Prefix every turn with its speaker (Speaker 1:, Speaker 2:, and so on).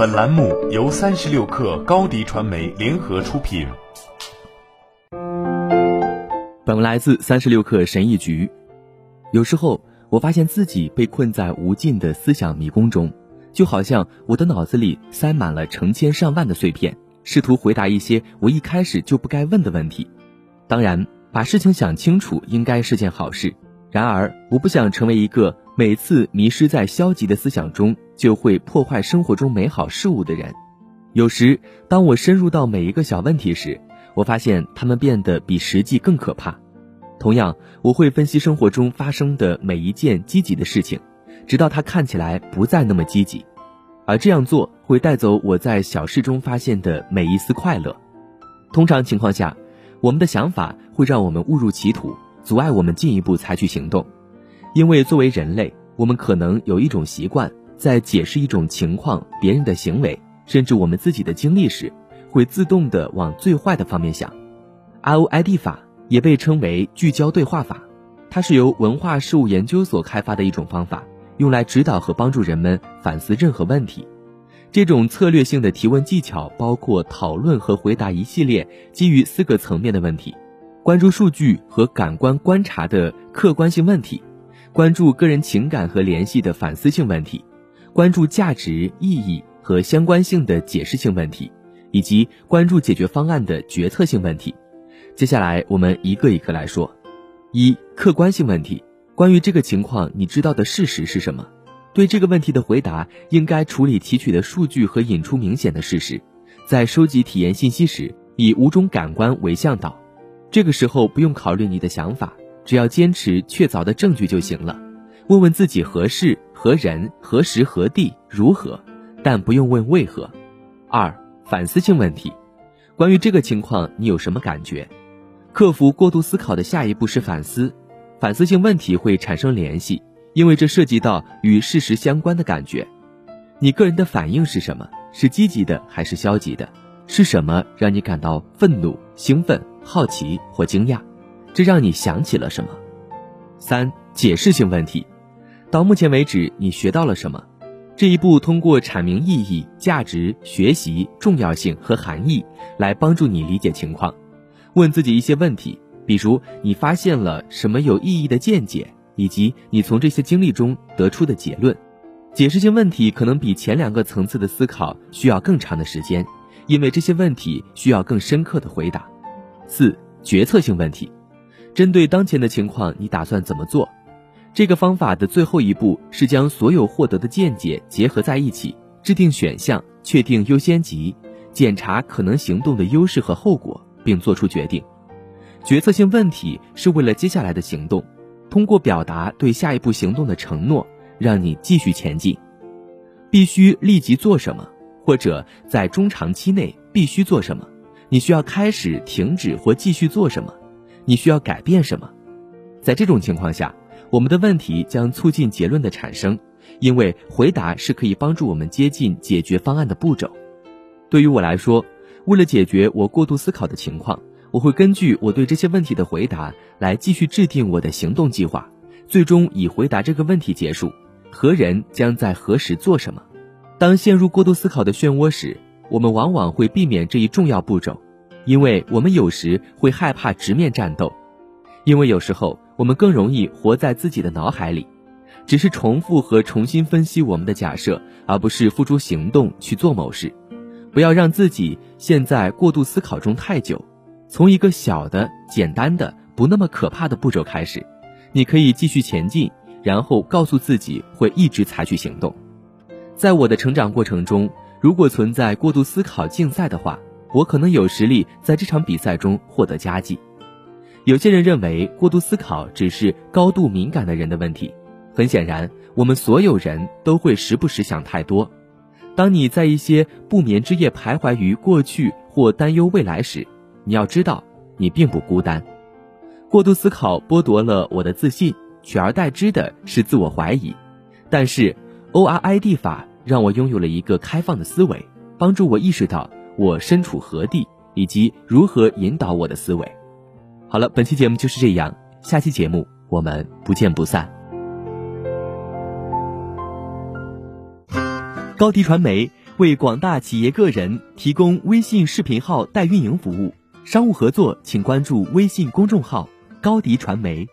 Speaker 1: 本栏目由三十六氪高低传媒联合出品。
Speaker 2: 本文来自三十六氪神译局。有时候，我发现自己被困在无尽的思想迷宫中，就好像我的脑子里塞满了成千上万的碎片，试图回答一些我一开始就不该问的问题。当然，把事情想清楚应该是件好事。然而，我不想成为一个每次迷失在消极的思想中就会破坏生活中美好事物的人。有时，当我深入到每一个小问题时，我发现它们变得比实际更可怕。同样，我会分析生活中发生的每一件积极的事情，直到它看起来不再那么积极。而这样做会带走我在小事中发现的每一丝快乐。通常情况下，我们的想法会让我们误入歧途。阻碍我们进一步采取行动，因为作为人类，我们可能有一种习惯，在解释一种情况、别人的行为，甚至我们自己的经历时，会自动的往最坏的方面想。ROID 法也被称为聚焦对话法，它是由文化事务研究所开发的一种方法，用来指导和帮助人们反思任何问题。这种策略性的提问技巧包括讨论和回答一系列基于四个层面的问题。关注数据和感官观察的客观性问题，关注个人情感和联系的反思性问题，关注价值意义和相关性的解释性问题，以及关注解决方案的决策性问题。接下来我们一个一个来说。一、客观性问题：关于这个情况，你知道的事实是什么？对这个问题的回答应该处理提取的数据和引出明显的事实。在收集体验信息时，以五种感官为向导。这个时候不用考虑你的想法，只要坚持确凿的证据就行了。问问自己何事、何人、何时、何地、如何，但不用问为何。二、反思性问题：关于这个情况，你有什么感觉？克服过度思考的下一步是反思。反思性问题会产生联系，因为这涉及到与事实相关的感觉。你个人的反应是什么？是积极的还是消极的？是什么让你感到愤怒、兴奋？好奇或惊讶，这让你想起了什么？三、解释性问题，到目前为止你学到了什么？这一步通过阐明意义、价值、学习重要性和含义来帮助你理解情况。问自己一些问题，比如你发现了什么有意义的见解，以及你从这些经历中得出的结论。解释性问题可能比前两个层次的思考需要更长的时间，因为这些问题需要更深刻的回答。四、决策性问题，针对当前的情况，你打算怎么做？这个方法的最后一步是将所有获得的见解结合在一起，制定选项，确定优先级，检查可能行动的优势和后果，并做出决定。决策性问题是为了接下来的行动，通过表达对下一步行动的承诺，让你继续前进。必须立即做什么，或者在中长期内必须做什么？你需要开始、停止或继续做什么？你需要改变什么？在这种情况下，我们的问题将促进结论的产生，因为回答是可以帮助我们接近解决方案的步骤。对于我来说，为了解决我过度思考的情况，我会根据我对这些问题的回答来继续制定我的行动计划，最终以回答这个问题结束：何人将在何时做什么？当陷入过度思考的漩涡时。我们往往会避免这一重要步骤，因为我们有时会害怕直面战斗，因为有时候我们更容易活在自己的脑海里，只是重复和重新分析我们的假设，而不是付诸行动去做某事。不要让自己陷在过度思考中太久，从一个小的、简单的、不那么可怕的步骤开始，你可以继续前进，然后告诉自己会一直采取行动。在我的成长过程中。如果存在过度思考竞赛的话，我可能有实力在这场比赛中获得佳绩。有些人认为过度思考只是高度敏感的人的问题。很显然，我们所有人都会时不时想太多。当你在一些不眠之夜徘徊于过去或担忧未来时，你要知道你并不孤单。过度思考剥夺了我的自信，取而代之的是自我怀疑。但是，O R I D 法。让我拥有了一个开放的思维，帮助我意识到我身处何地以及如何引导我的思维。好了，本期节目就是这样，下期节目我们不见不散。高迪传媒为广大企业个人提供微信视频号代运营服务。商务合作请关注微信公众号“高迪传媒”。